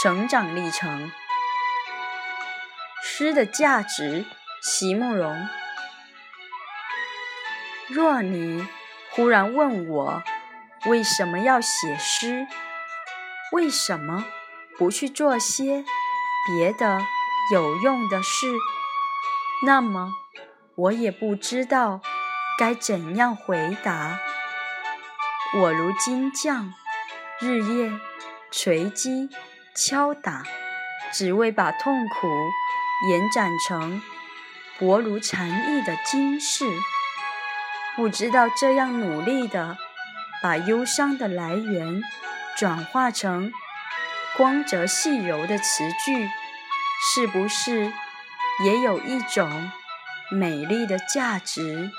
成长历程，诗的价值，席慕容。若你忽然问我为什么要写诗，为什么不去做些别的有用的事，那么我也不知道该怎样回答。我如金匠，日夜锤击。敲打，只为把痛苦延展成薄如蝉翼的金饰。不知道这样努力的把忧伤的来源转化成光泽细柔的词句，是不是也有一种美丽的价值？